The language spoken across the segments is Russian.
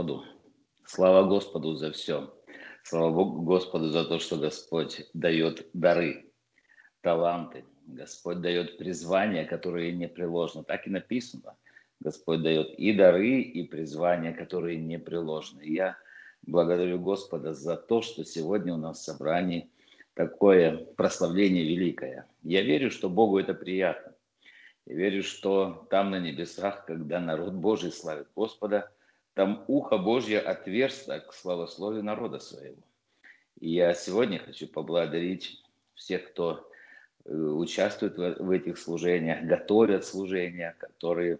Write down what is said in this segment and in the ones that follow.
Господу. Слава Господу за все. Слава Богу Господу за то, что Господь дает дары, таланты. Господь дает призвания, которые непреложны. Так и написано. Господь дает и дары, и призвания, которые непреложны. Я благодарю Господа за то, что сегодня у нас в собрании такое прославление великое. Я верю, что Богу это приятно. Я верю, что там на небесах, когда народ Божий славит Господа, там ухо Божье отверсто к славословию народа своего. И я сегодня хочу поблагодарить всех, кто э, участвует в этих служениях, готовят служения, которые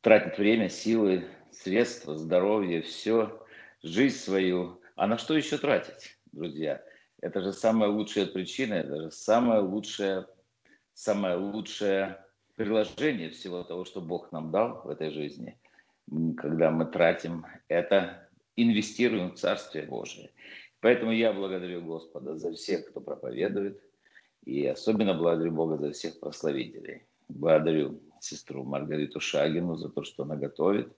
тратят время, силы, средства, здоровье, все, жизнь свою. А на что еще тратить, друзья? Это же самая лучшая причина, это же самая лучшая, самое лучшее приложение всего того, что Бог нам дал в этой жизни, когда мы тратим это, инвестируем в Царствие Божие. Поэтому я благодарю Господа за всех, кто проповедует, и особенно благодарю Бога за всех прославителей. Благодарю сестру Маргариту Шагину за то, что она готовит.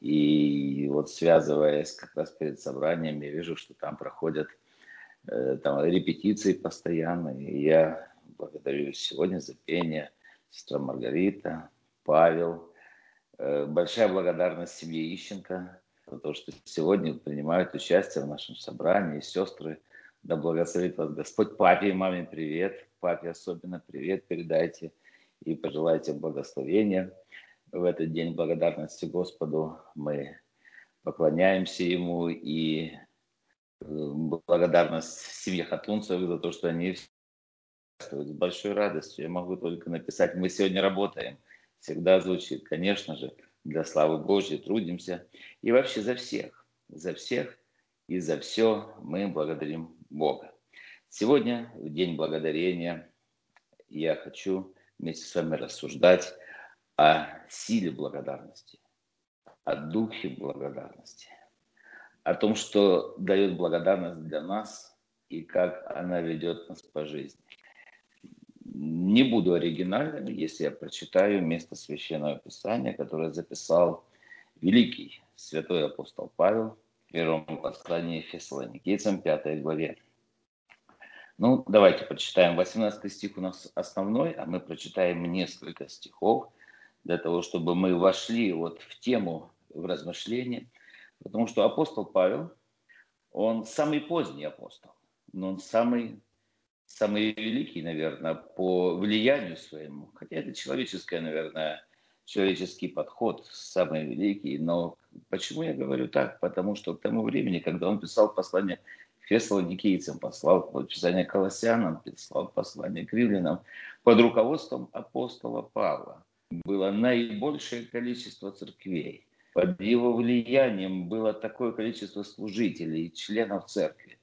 И вот связываясь как раз перед собранием, я вижу, что там проходят э, там репетиции постоянно. И я благодарю сегодня за пение сестра Маргарита, Павел. Э, большая благодарность семье Ищенко за то, что сегодня принимают участие в нашем собрании. Сестры, да благословит вас Господь. Папе и маме привет. Папе особенно привет передайте и пожелайте благословения. В этот день благодарности Господу мы поклоняемся Ему и э, благодарность семье Хатунцевых за то, что они с большой радостью. Я могу только написать, мы сегодня работаем. Всегда звучит, конечно же, для славы Божьей трудимся. И вообще за всех, за всех и за все мы благодарим Бога. Сегодня, в День Благодарения, я хочу вместе с вами рассуждать о силе благодарности, о духе благодарности, о том, что дает благодарность для нас и как она ведет нас по жизни. Не буду оригинальным, если я прочитаю место Священного Писания, которое записал великий святой апостол Павел в первом послании Фессалоникийцам, 5 главе. Ну, давайте прочитаем. 18 стих у нас основной, а мы прочитаем несколько стихов для того, чтобы мы вошли вот в тему, в размышления. Потому что апостол Павел, он самый поздний апостол, но он самый, самый великий, наверное, по влиянию своему. Хотя это человеческое, наверное, человеческий подход, самый великий. Но почему я говорю так? Потому что к тому времени, когда он писал послание фессалоникийцам, послал Писание Колоссянам, послал послание к римлянам под руководством апостола Павла. Было наибольшее количество церквей. Под его влиянием было такое количество служителей, членов церкви.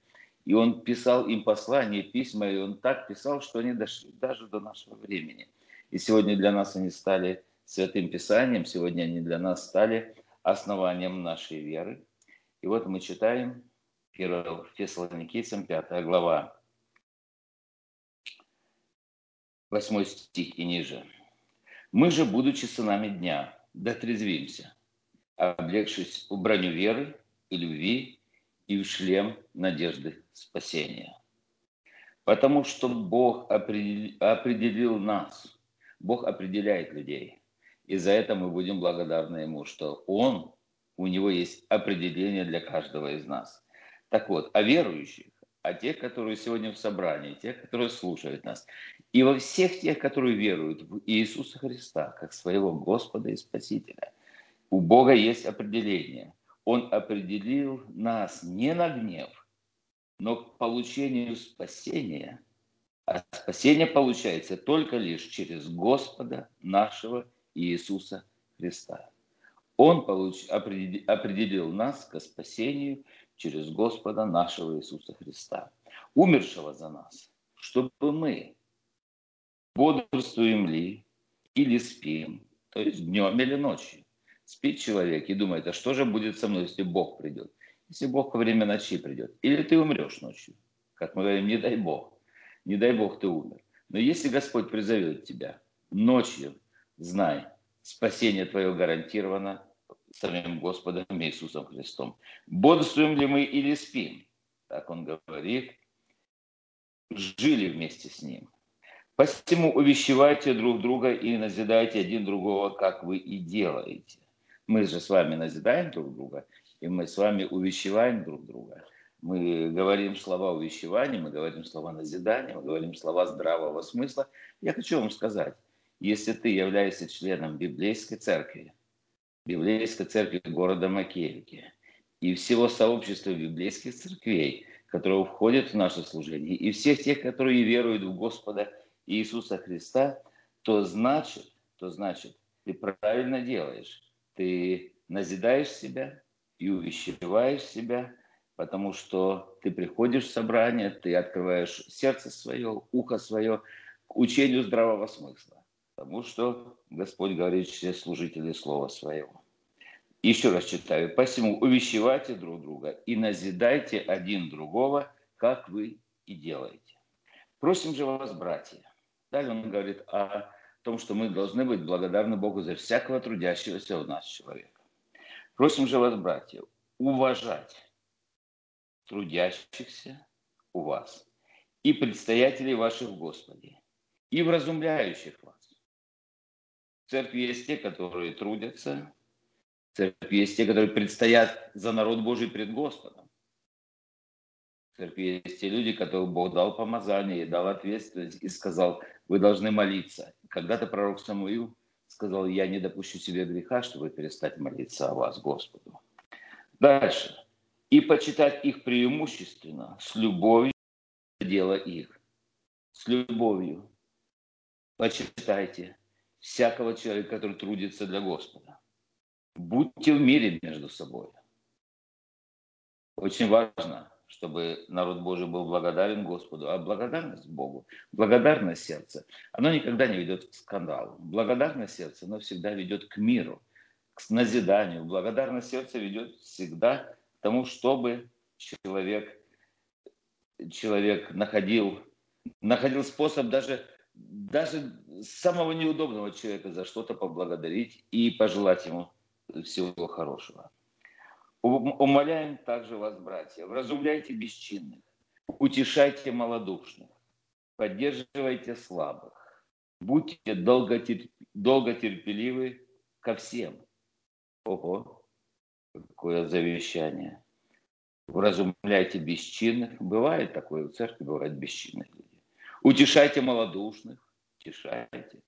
И он писал им послания, письма, и он так писал, что они дошли даже до нашего времени. И сегодня для нас они стали святым писанием, сегодня они для нас стали основанием нашей веры. И вот мы читаем 1 Фессалоникийцам, 5 глава, 8 стих и ниже. «Мы же, будучи сынами дня, дотрезвимся, облегшись в броню веры и любви и в шлем надежды спасения. Потому что Бог определил нас, Бог определяет людей. И за это мы будем благодарны Ему, что Он, у Него есть определение для каждого из нас – так вот, о верующих, о тех, которые сегодня в собрании, тех, которые слушают нас, и во всех тех, которые веруют в Иисуса Христа, как своего Господа и Спасителя. У Бога есть определение. Он определил нас не на гнев, но к получению спасения. А спасение получается только лишь через Господа нашего Иисуса Христа. Он получ, определил, нас к спасению через Господа нашего Иисуса Христа, умершего за нас, чтобы мы бодрствуем ли или спим, то есть днем или ночью. Спит человек и думает, а что же будет со мной, если Бог придет? Если Бог во время ночи придет. Или ты умрешь ночью. Как мы говорим, не дай Бог. Не дай Бог ты умер. Но если Господь призовет тебя ночью, знай, спасение твое гарантировано, самим Господом Иисусом Христом. Бодрствуем ли мы или спим? Так он говорит. Жили вместе с ним. Посему увещевайте друг друга и назидайте один другого, как вы и делаете. Мы же с вами назидаем друг друга, и мы с вами увещеваем друг друга. Мы говорим слова увещевания, мы говорим слова назидания, мы говорим слова здравого смысла. Я хочу вам сказать, если ты являешься членом библейской церкви, библейской церкви города Макеевки и всего сообщества библейских церквей, которые входят в наше служение, и всех тех, которые веруют в Господа Иисуса Христа, то значит, то значит, ты правильно делаешь. Ты назидаешь себя и увещеваешь себя, потому что ты приходишь в собрание, ты открываешь сердце свое, ухо свое к учению здравого смысла. Потому что Господь говорит через служителей Слова Своего. Еще раз читаю. «Посему увещевайте друг друга и назидайте один другого, как вы и делаете». Просим же вас, братья. Далее он говорит о том, что мы должны быть благодарны Богу за всякого трудящегося в нас человека. Просим же вас, братья, уважать трудящихся у вас и предстоятелей ваших в Господе, и вразумляющих вас. В церкви есть те, которые трудятся, в церкви есть те, которые предстоят за народ Божий пред Господом. В церкви есть те люди, которым Бог дал помазание, дал ответственность и сказал, вы должны молиться. Когда-то пророк Самуил сказал, я не допущу себе греха, чтобы перестать молиться о вас, Господу. Дальше. И почитать их преимущественно с любовью дело их. С любовью. Почитайте всякого человека, который трудится для Господа. Будьте в мире между собой. Очень важно, чтобы народ Божий был благодарен Господу. А благодарность Богу, благодарность сердца, оно никогда не ведет к скандалу. Благодарность сердца, оно всегда ведет к миру, к назиданию. Благодарность сердца ведет всегда к тому, чтобы человек, человек находил, находил способ даже даже самого неудобного человека за что-то поблагодарить и пожелать ему всего хорошего. Умоляем также вас, братья, вразумляйте бесчинных, утешайте малодушных, поддерживайте слабых, будьте долготерпеливы ко всем. Ого, какое завещание. Вразумляйте бесчинных. Бывает такое в церкви, бывает бесчинных людей. Утешайте малодушных, утешайте.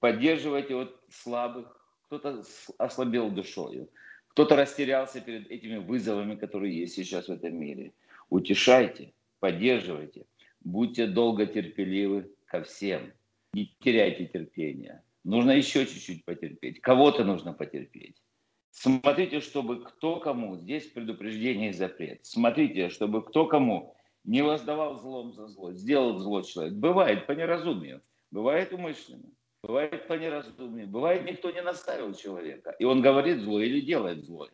Поддерживайте вот слабых. Кто-то ослабел душою. Кто-то растерялся перед этими вызовами, которые есть сейчас в этом мире. Утешайте, поддерживайте. Будьте долго терпеливы ко всем. Не теряйте терпения. Нужно еще чуть-чуть потерпеть. Кого-то нужно потерпеть. Смотрите, чтобы кто кому, здесь предупреждение и запрет. Смотрите, чтобы кто кому не воздавал злом за зло, сделал зло человек. Бывает по неразумию, бывает умышленно, бывает по неразумию, бывает никто не наставил человека, и он говорит зло или делает зло.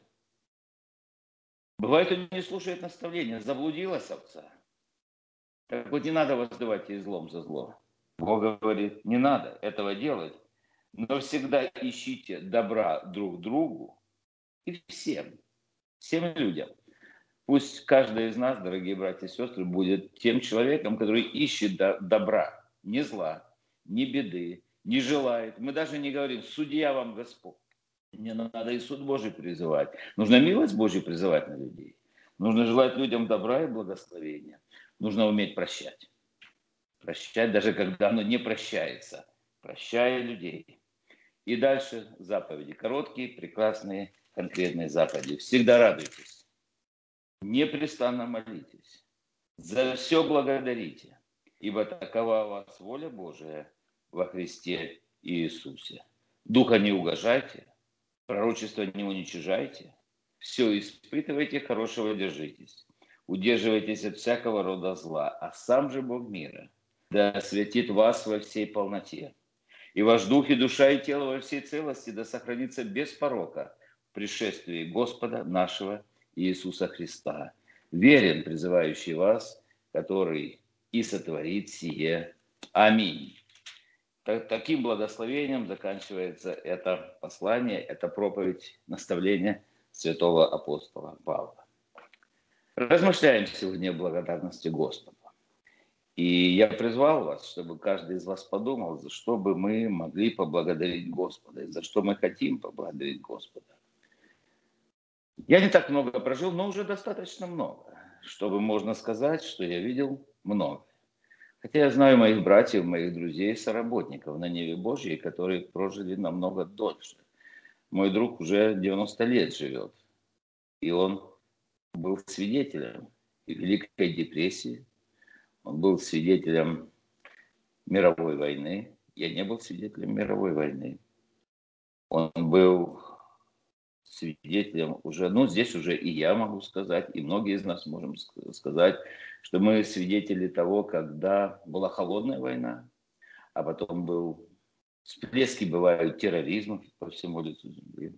Бывает, он не слушает наставления, заблудилась овца. Так вот не надо воздавать ей злом за зло. Бог говорит, не надо этого делать, но всегда ищите добра друг другу и всем, всем людям. Пусть каждый из нас, дорогие братья и сестры, будет тем человеком, который ищет добра, не зла, не беды, не желает. Мы даже не говорим, судья вам Господь. Не надо и суд Божий призывать. Нужно милость Божью призывать на людей. Нужно желать людям добра и благословения. Нужно уметь прощать. Прощать, даже когда оно не прощается. Прощая людей. И дальше заповеди. Короткие, прекрасные, конкретные заповеди. Всегда радуйтесь непрестанно молитесь, за все благодарите, ибо такова у вас воля Божия во Христе Иисусе. Духа не угожайте, пророчество не уничижайте, все испытывайте, хорошего держитесь. Удерживайтесь от всякого рода зла, а сам же Бог мира да осветит вас во всей полноте. И ваш дух и душа и тело во всей целости да сохранится без порока в пришествии Господа нашего Иисуса Христа, верен призывающий вас, который и сотворит сие. Аминь. Таким благословением заканчивается это послание, это проповедь, наставление святого апостола Павла. Размышляем сегодня о благодарности Господу. И я призвал вас, чтобы каждый из вас подумал, за что бы мы могли поблагодарить Господа, за что мы хотим поблагодарить Господа. Я не так много прожил, но уже достаточно много, чтобы можно сказать, что я видел много. Хотя я знаю моих братьев, моих друзей, соработников на Неве Божьей, которые прожили намного дольше. Мой друг уже 90 лет живет, и он был свидетелем Великой депрессии, он был свидетелем мировой войны. Я не был свидетелем мировой войны. Он был свидетелем уже, ну, здесь уже и я могу сказать, и многие из нас можем сказать, что мы свидетели того, когда была холодная война, а потом был всплески бывают терроризма по всему лицу земли.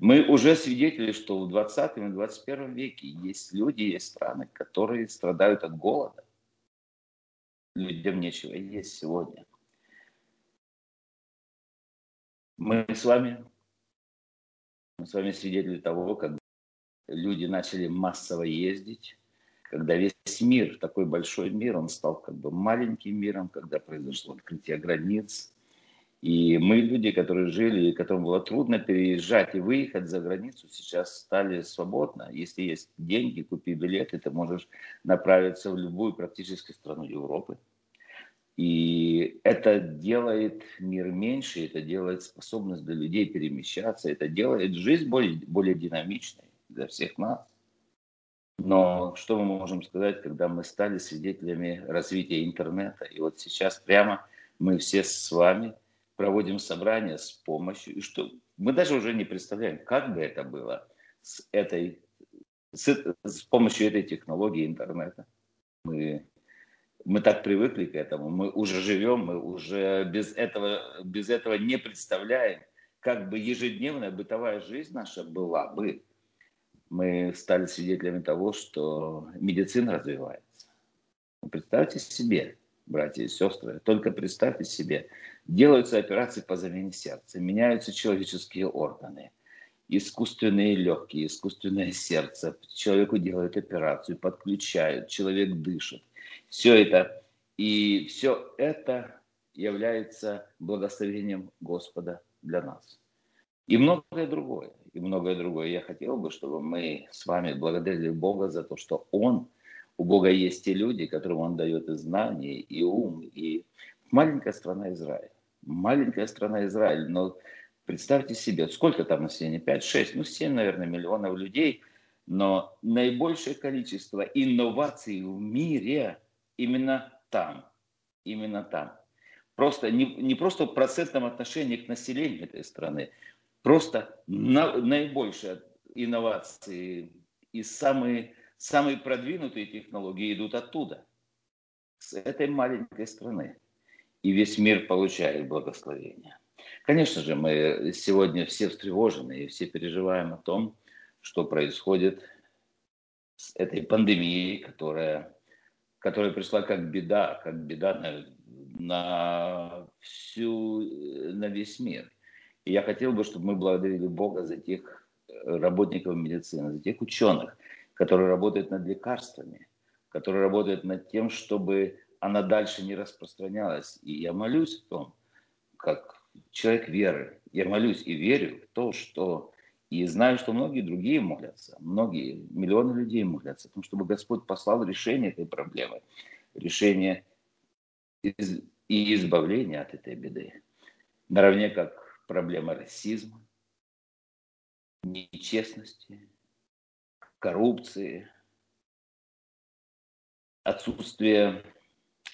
Мы уже свидетели, что в 20 и 21 веке есть люди, есть страны, которые страдают от голода. Людям нечего есть сегодня. Мы с вами мы с вами свидетели того, как люди начали массово ездить, когда весь мир, такой большой мир, он стал как бы маленьким миром, когда произошло открытие границ. И мы, люди, которые жили, которым было трудно переезжать и выехать за границу, сейчас стали свободно. Если есть деньги, купи билет, и ты можешь направиться в любую практически страну Европы. И это делает мир меньше, это делает способность для людей перемещаться, это делает жизнь более, более динамичной для всех нас. Но что мы можем сказать, когда мы стали свидетелями развития интернета? И вот сейчас прямо мы все с вами проводим собрание с помощью, и что мы даже уже не представляем, как бы это было с этой, с, с помощью этой технологии интернета. Мы мы так привыкли к этому, мы уже живем, мы уже без этого, без этого не представляем, как бы ежедневная бытовая жизнь наша была бы. Мы стали свидетелями того, что медицина развивается. Представьте себе, братья и сестры, только представьте себе, делаются операции по замене сердца, меняются человеческие органы, искусственные легкие, искусственное сердце, человеку делают операцию, подключают, человек дышит все это. И все это является благословением Господа для нас. И многое другое, и многое другое. Я хотел бы, чтобы мы с вами благодарили Бога за то, что Он, у Бога есть те люди, которым Он дает и знания, и ум, и маленькая страна Израиль. Маленькая страна Израиль, но представьте себе, сколько там населения? 5, 6, ну 7, наверное, миллионов людей, но наибольшее количество инноваций в мире – именно там. Именно там. Просто не, не просто в процентном отношении к населению этой страны, просто на, наибольшие инновации и самые, самые продвинутые технологии идут оттуда, с этой маленькой страны. И весь мир получает благословение. Конечно же, мы сегодня все встревожены и все переживаем о том, что происходит с этой пандемией, которая которая пришла как беда, как беда на, на всю, на весь мир. И я хотел бы, чтобы мы благодарили Бога за тех работников медицины, за тех ученых, которые работают над лекарствами, которые работают над тем, чтобы она дальше не распространялась. И я молюсь о том, как человек веры, я молюсь и верю в то, что и знаю, что многие другие молятся, многие, миллионы людей молятся о том, чтобы Господь послал решение этой проблемы, решение из, и избавление от этой беды. Наравне как проблема расизма, нечестности, коррупции, отсутствие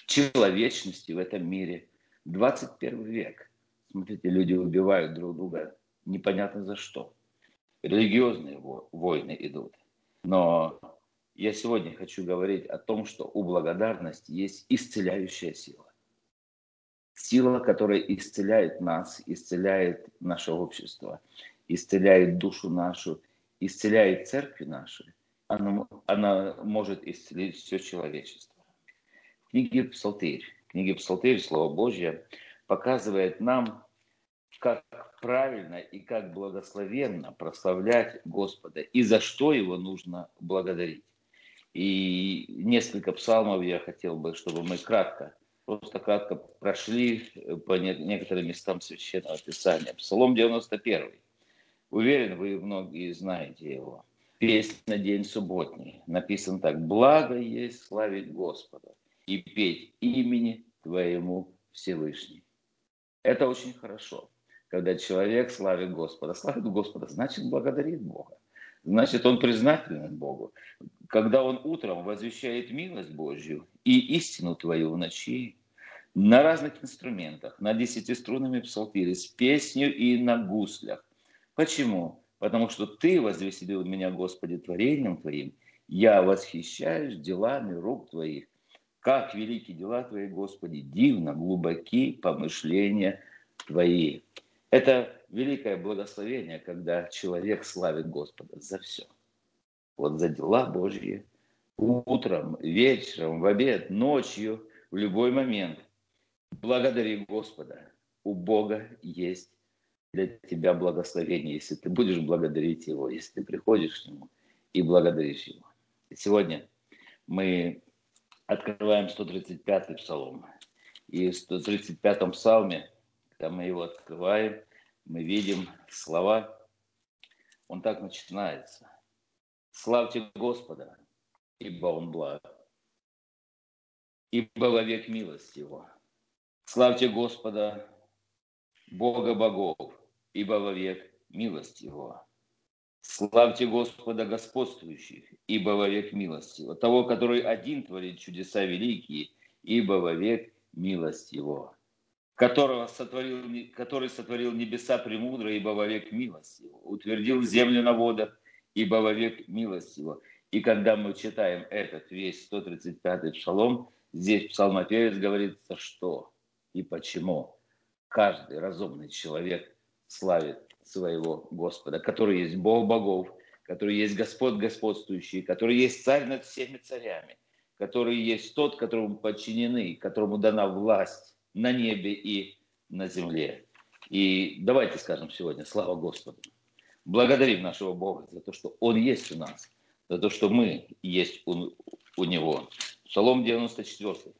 человечности в этом мире. 21 век. Смотрите, люди убивают друг друга непонятно за что религиозные войны идут. Но я сегодня хочу говорить о том, что у благодарности есть исцеляющая сила. Сила, которая исцеляет нас, исцеляет наше общество, исцеляет душу нашу, исцеляет церкви наши. Она, она может исцелить все человечество. В книге Псалтырь, книге Псалтырь, Слово Божье, показывает нам, как правильно и как благословенно прославлять Господа и за что его нужно благодарить. И несколько псалмов я хотел бы, чтобы мы кратко, просто кратко прошли по некоторым местам Священного Писания. Псалом 91. Уверен, вы многие знаете его. Песнь на день субботний. Написан так. «Благо есть славить Господа и петь имени Твоему Всевышний». Это очень хорошо, когда человек славит Господа. Славит Господа, значит, благодарит Бога. Значит, он признателен Богу. Когда он утром возвещает милость Божью и истину Твою в ночи, на разных инструментах, на десятиструнными псалтире, с песнью и на гуслях. Почему? Потому что Ты возвеселил меня, Господи, творением Твоим. Я восхищаюсь делами рук Твоих. Как велики дела Твои, Господи, дивно, глубоки помышления Твои. Это великое благословение, когда человек славит Господа за все. Вот за дела Божьи. Утром, вечером, в обед, ночью, в любой момент. Благодари Господа. У Бога есть для тебя благословение, если ты будешь благодарить Его, если ты приходишь к Нему и благодаришь Его. Сегодня мы открываем 135-й псалом. И в 135-м псалме, когда мы его открываем, мы видим слова, он так начинается. «Славьте Господа, ибо Он благ, ибо вовек милость Его. Славьте Господа, Бога богов, ибо вовек милость Его. Славьте Господа господствующих, ибо вовек милость Его. Того, который один творит чудеса великие, ибо вовек милость Его. Которого сотворил, который сотворил небеса премудро, ибо вовек милость Его. Утвердил землю на водах, ибо вовек милость Его. И когда мы читаем этот весь 135-й псалом, здесь псалмопевец говорит, за что и почему каждый разумный человек славит своего Господа, который есть Бог богов, который есть Господь господствующий, который есть царь над всеми царями, который есть тот, которому подчинены, которому дана власть на небе и на земле. И давайте скажем сегодня слава Господу. Благодарим нашего Бога за то, что Он есть у нас, за то, что мы есть у, у Него. Псалом 94.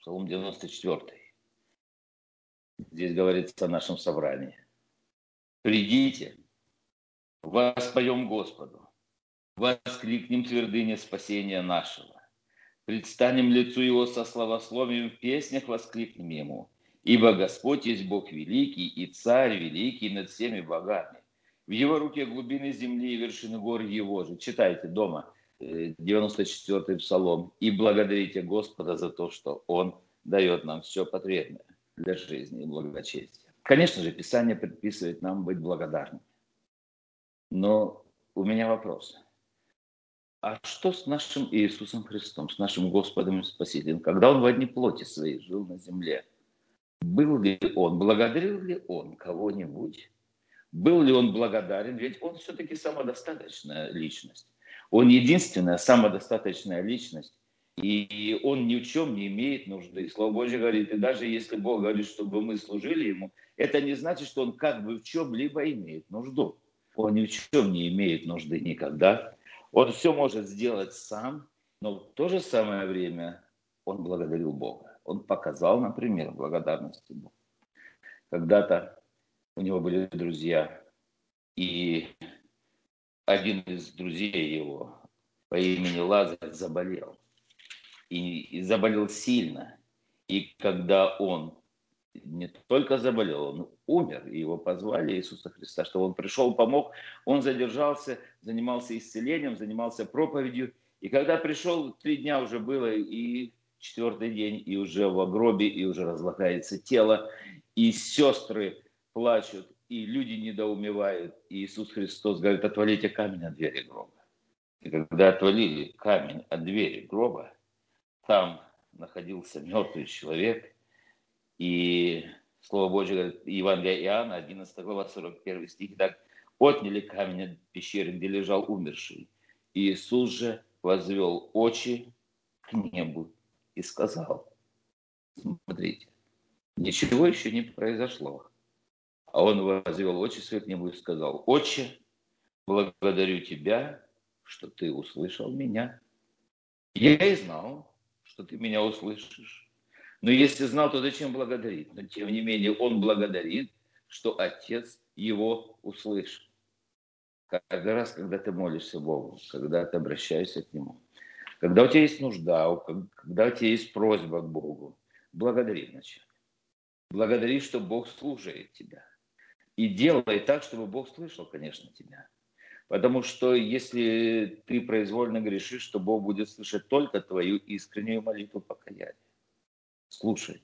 Псалом 94. Здесь говорится о нашем собрании. Придите, воспоем Господу, воскликнем твердыне спасения нашего. Предстанем лицу Его со славословием, в песнях воскликнем Ему. Ибо Господь есть Бог великий и Царь великий над всеми богами. В Его руке глубины земли и вершины гор Его же. Читайте дома 94-й э, псалом. И благодарите Господа за то, что Он дает нам все потребное для жизни и благочестия. Конечно же, Писание предписывает нам быть благодарными. Но у меня вопрос. А что с нашим Иисусом Христом, с нашим Господом и Спасителем, когда Он в одни плоти своей жил на земле? Был ли Он, благодарил ли Он кого-нибудь? Был ли Он благодарен? Ведь Он все-таки самодостаточная личность. Он единственная самодостаточная личность, и он ни в чем не имеет нужды. И Слово Божье говорит, и даже если Бог говорит, чтобы мы служили Ему, это не значит, что Он как бы в чем-либо имеет нужду. Он ни в чем не имеет нужды никогда. Он все может сделать сам, но в то же самое время он благодарил Бога. Он показал, например, благодарности Богу. Когда-то у него были друзья, и один из друзей его по имени Лазарь заболел и, и заболел сильно. И когда он не только заболел, он умер, и его позвали Иисуса Христа, что он пришел, помог, он задержался, занимался исцелением, занимался проповедью. И когда пришел, три дня уже было, и четвертый день, и уже в гробе, и уже разлагается тело, и сестры плачут, и люди недоумевают. И Иисус Христос говорит, отвалите камень от двери гроба. И когда отвалили камень от двери гроба, там находился мертвый человек, и Слово Божье говорит, Евангелие Иоанна, 11 глава, 41 стих, так, отняли камень от пещеры, где лежал умерший. И Иисус же возвел очи к небу и сказал, смотрите, Ничего еще не произошло. А он возвел очи свои к нему и сказал, «Отче, благодарю тебя, что ты услышал меня. Я и знал, что ты меня услышишь. Но если знал, то зачем благодарить? Но тем не менее он благодарит, что Отец его услышит. Каждый раз, когда ты молишься Богу, когда ты обращаешься к Нему, когда у тебя есть нужда, когда у тебя есть просьба к Богу, благодари вначале. Благодари, что Бог слушает тебя. И делай так, чтобы Бог слышал, конечно, тебя. Потому что если ты произвольно грешишь, то Бог будет слышать только твою искреннюю молитву покаяния. Слушай.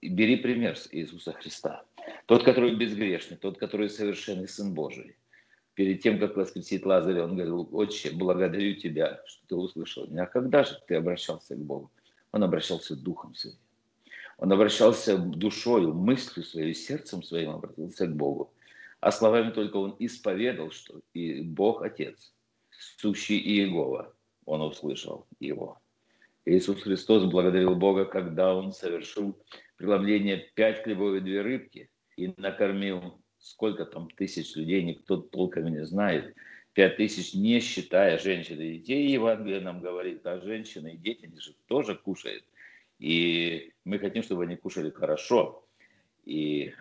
Бери пример с Иисуса Христа. Тот, который безгрешный, тот, который совершенный Сын Божий. Перед тем, как воскресить Лазаря, он говорил, «Отче, благодарю тебя, что ты услышал меня». А когда же ты обращался к Богу? Он обращался духом своим. Он обращался душою, мыслью своей, сердцем своим обратился к Богу. А словами только он исповедал, что и Бог Отец, сущий Иегова, он услышал его. Иисус Христос благодарил Бога, когда он совершил преломление пять хлебов и две рыбки и накормил сколько там тысяч людей, никто толком не знает. Пять тысяч, не считая женщин и детей. Евангелие нам говорит, а женщины и дети они же тоже кушают. И мы хотим, чтобы они кушали хорошо. И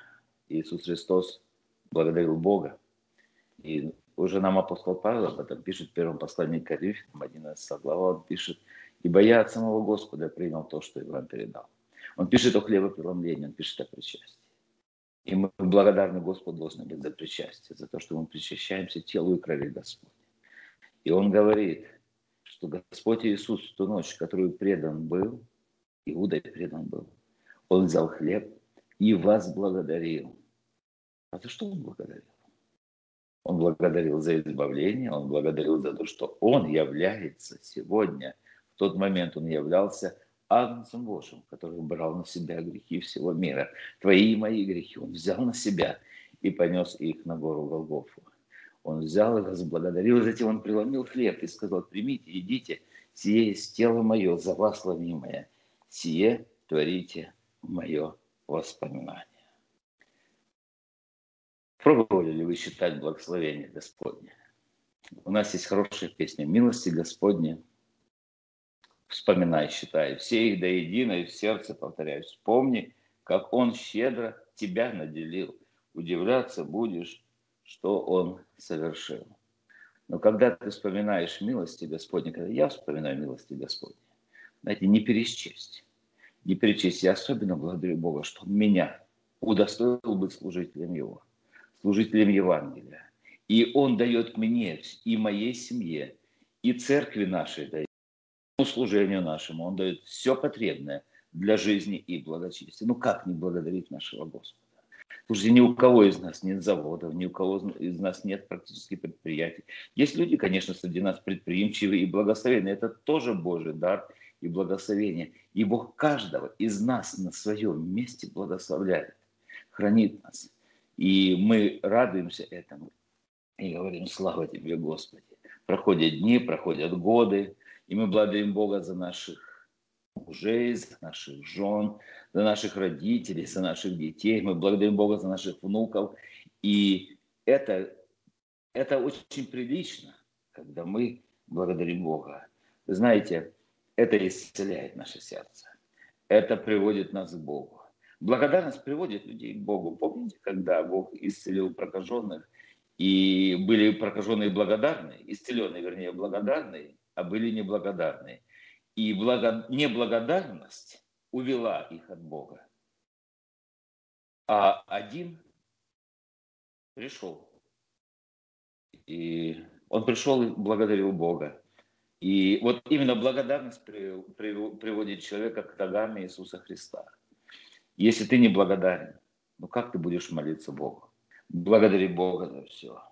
Иисус Христос благодарил Бога. И уже нам апостол Павел об этом пишет в первом послании к Коринфянам, 11 глава, он пишет, «Ибо я от самого Господа принял то, что я вам передал». Он пишет о хлебопреломлении, он пишет о причастии. И мы благодарны Господу должны быть за причастие, за то, что мы причащаемся телу и крови Господня. И он говорит, что Господь Иисус в ту ночь, которую предан был, Иудой предан был, он взял хлеб и вас благодарил. А за что он благодарил? Он благодарил за избавление, он благодарил за то, что он является сегодня, в тот момент он являлся Агнцем Божьим, который брал на себя грехи всего мира. Твои и мои грехи он взял на себя и понес их на гору Голгофу. Он взял и возблагодарил, затем он преломил хлеб и сказал, примите, идите, сие есть тело мое, за вас ломимое, сие творите мое воспоминание. Пробовали ли вы считать благословение Господне? У нас есть хорошая песня «Милости Господне». Вспоминай, считай, все их до единой в сердце, повторяю, вспомни, как Он щедро тебя наделил. Удивляться будешь, что Он совершил. Но когда ты вспоминаешь милости Господни, когда я вспоминаю милости Господни, знаете, не пересчесть. Не перечесть. Я особенно благодарю Бога, что Он меня удостоил быть служителем Его – служителем Евангелия. И Он дает мне и моей семье, и церкви нашей дает, служению нашему. Он дает все потребное для жизни и благочестия. Ну как не благодарить нашего Господа? Слушайте, ни у кого из нас нет заводов, ни у кого из нас нет практически предприятий. Есть люди, конечно, среди нас предприимчивые и благословенные. Это тоже Божий дар и благословение. И Бог каждого из нас на своем месте благословляет, хранит нас. И мы радуемся этому и говорим, слава тебе, Господи. Проходят дни, проходят годы, и мы благодарим Бога за наших мужей, за наших жен, за наших родителей, за наших детей. Мы благодарим Бога за наших внуков. И это, это очень прилично, когда мы благодарим Бога. Вы знаете, это исцеляет наше сердце. Это приводит нас к Богу. Благодарность приводит людей к Богу. Помните, когда Бог исцелил прокаженных, и были прокаженные благодарные, исцеленные, вернее, благодарные, а были неблагодарные. И благо... неблагодарность увела их от Бога. А один пришел. И он пришел и благодарил Бога. И вот именно благодарность приводит человека к ногам Иисуса Христа. Если ты не благодарен, ну как ты будешь молиться Богу? Благодари Бога за все.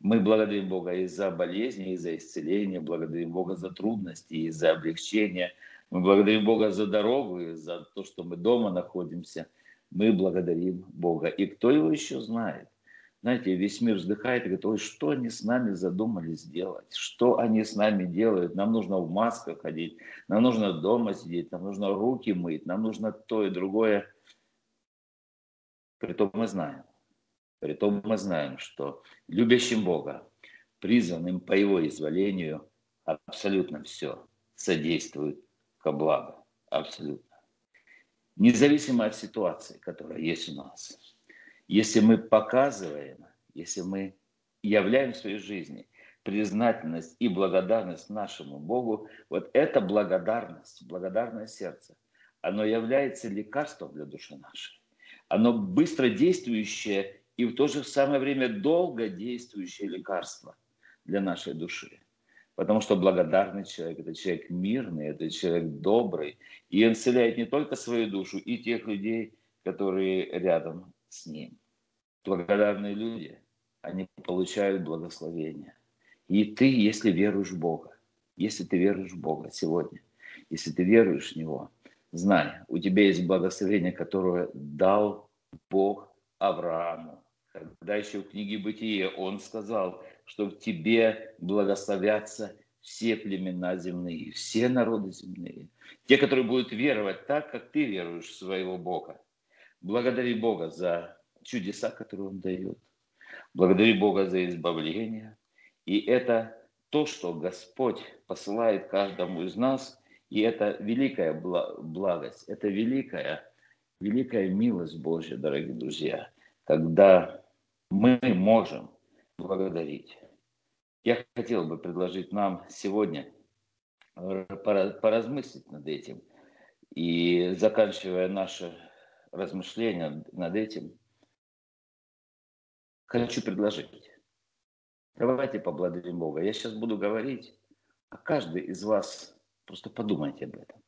Мы благодарим Бога и за болезни, и за исцеление, благодарим Бога за трудности, и за облегчение. Мы благодарим Бога за дорогу, и за то, что мы дома находимся. Мы благодарим Бога. И кто его еще знает? знаете, весь мир вздыхает и говорит, ой, что они с нами задумали сделать, что они с нами делают, нам нужно в масках ходить, нам нужно дома сидеть, нам нужно руки мыть, нам нужно то и другое. Притом мы знаем, притом мы знаем, что любящим Бога, призванным по Его изволению, абсолютно все содействует ко благу, абсолютно. Независимо от ситуации, которая есть у нас – если мы показываем, если мы являем в своей жизни признательность и благодарность нашему Богу, вот эта благодарность, благодарное сердце, оно является лекарством для души нашей. Оно быстро действующее и в то же самое время долго действующее лекарство для нашей души. Потому что благодарный человек – это человек мирный, это человек добрый. И он исцеляет не только свою душу, и тех людей, которые рядом с ним. Благодарные люди, они получают благословение. И ты, если веруешь в Бога, если ты веруешь в Бога сегодня, если ты веруешь в Него, знай, у тебя есть благословение, которое дал Бог Аврааму. Когда еще в книге Бытие он сказал, что в тебе благословятся все племена земные, все народы земные. Те, которые будут веровать так, как ты веруешь в своего Бога. Благодари Бога за чудеса, которые Он дает. Благодари Бога за избавление. И это то, что Господь посылает каждому из нас, и это великая благость, это великая, великая милость Божья, дорогие друзья, когда мы можем благодарить. Я хотел бы предложить нам сегодня поразмыслить над этим. И заканчивая наше размышление над этим, хочу предложить. Давайте поблагодарим Бога. Я сейчас буду говорить, а каждый из вас просто подумайте об этом.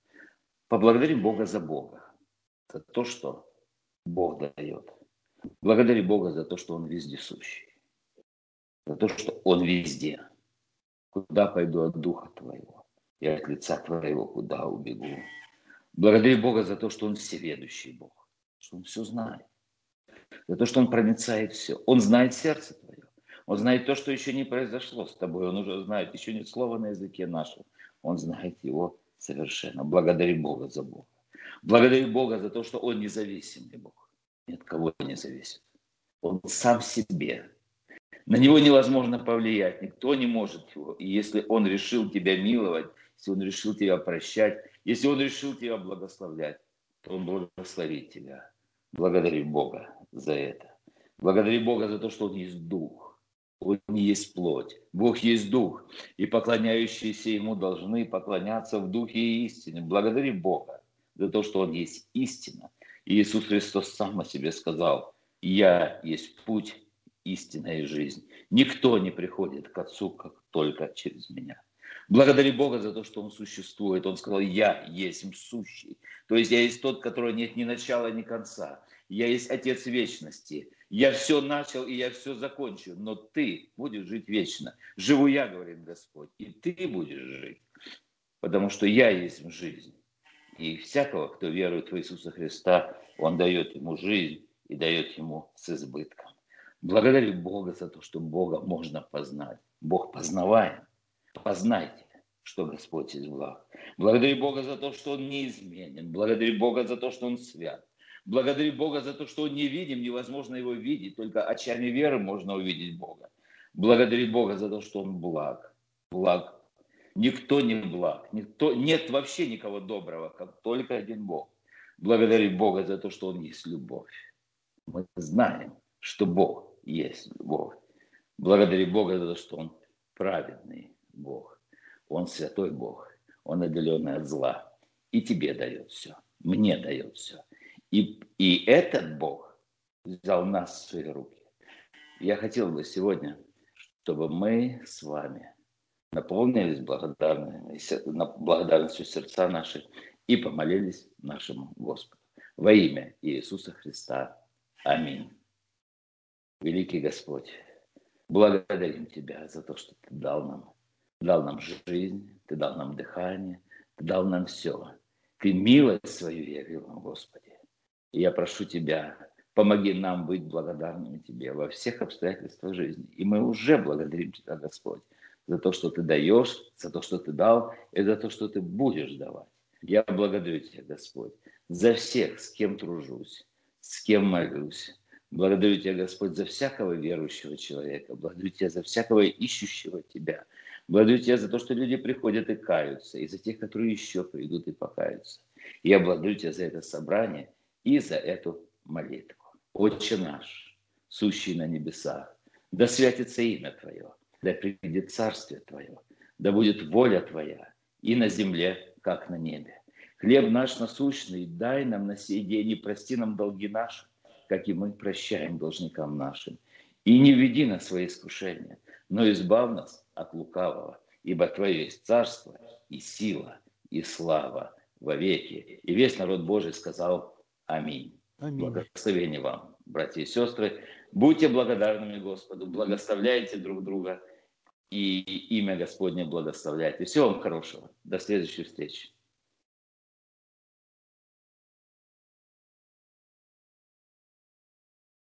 Поблагодарим Бога за Бога, за то, что Бог дает. Благодари Бога за то, что Он вездесущий, за то, что Он везде. Куда пойду от Духа Твоего и от лица Твоего, куда убегу. Благодари Бога за то, что Он всеведущий Бог, что Он все знает за то, что Он проницает все. Он знает сердце твое. Он знает то, что еще не произошло с тобой. Он уже знает, еще нет слова на языке нашем. Он знает его совершенно. Благодари Бога за Бога. Благодари Бога за то, что Он независимый Бог. Ни от кого не зависит. Он сам себе. На него невозможно повлиять. Никто не может его. И если Он решил тебя миловать, если Он решил тебя прощать, если Он решил тебя благословлять, то Он благословит тебя. Благодари Бога за это. Благодари Бога за то, что Он есть Дух. Он не есть плоть. Бог есть Дух. И поклоняющиеся Ему должны поклоняться в Духе и истине. Благодари Бога за то, что Он есть истина. Иисус Христос сам о себе сказал, «Я есть путь, истина и жизнь. Никто не приходит к Отцу, как только через Меня». Благодари Бога за то, что Он существует. Он сказал, я есть сущий. То есть я есть тот, которого нет ни начала, ни конца. Я есть Отец вечности. Я все начал и я все закончу, но ты будешь жить вечно. Живу я, говорит Господь, и ты будешь жить, потому что я есть жизнь. И всякого, кто верует в Иисуса Христа, Он дает ему жизнь и дает ему с избытком. Благодарю Бога за то, что Бога можно познать. Бог познаваем. Познайте, что Господь есть благ. Благодари Бога за то, что Он неизменен. Благодари Бога за то, что Он свят. Благодари Бога за то, что Он не видим, невозможно Его видеть. Только очами веры можно увидеть Бога. Благодари Бога за то, что Он благ. Благ. Никто не благ. Никто, нет вообще никого доброго, как только один Бог. Благодари Бога за то, что Он есть любовь. Мы знаем, что Бог есть любовь. Благодари Бога за то, что Он праведный, Бог. Он святой Бог. Он отделенный от зла. И тебе дает все. Мне дает все. И, и этот Бог взял нас в свои руки. Я хотел бы сегодня, чтобы мы с вами наполнились благодарностью сердца наших и помолились нашему Господу. Во имя Иисуса Христа. Аминь. Великий Господь, благодарим Тебя за то, что Ты дал нам дал нам жизнь, Ты дал нам дыхание, Ты дал нам все. Ты милость свою явил нам, Господи. И я прошу Тебя, Помоги нам быть благодарными Тебе во всех обстоятельствах жизни. И мы уже благодарим Тебя, Господь, за то, что Ты даешь, за то, что Ты дал, и за то, что Ты будешь давать. Я благодарю Тебя, Господь, за всех, с кем тружусь, с кем молюсь. Благодарю Тебя, Господь, за всякого верующего человека. Благодарю Тебя за всякого ищущего Тебя. Благодарю Тебя за то, что люди приходят и каются, и за тех, которые еще придут и покаются. Я благодарю Тебя за это собрание и за эту молитву. Отче наш, сущий на небесах, да святится имя Твое, да придет царствие Твое, да будет воля Твоя и на земле, как на небе. Хлеб наш насущный дай нам на сей день и прости нам долги наши, как и мы прощаем должникам нашим. И не введи нас в свои искушения, но избав нас от лукавого, ибо Твое есть царство и сила и слава во веки. И весь народ Божий сказал Аминь. Аминь. Благословение вам, братья и сестры. Будьте благодарными Господу, благословляйте друг друга и имя Господне благословляйте. Всего вам хорошего. До следующей встречи.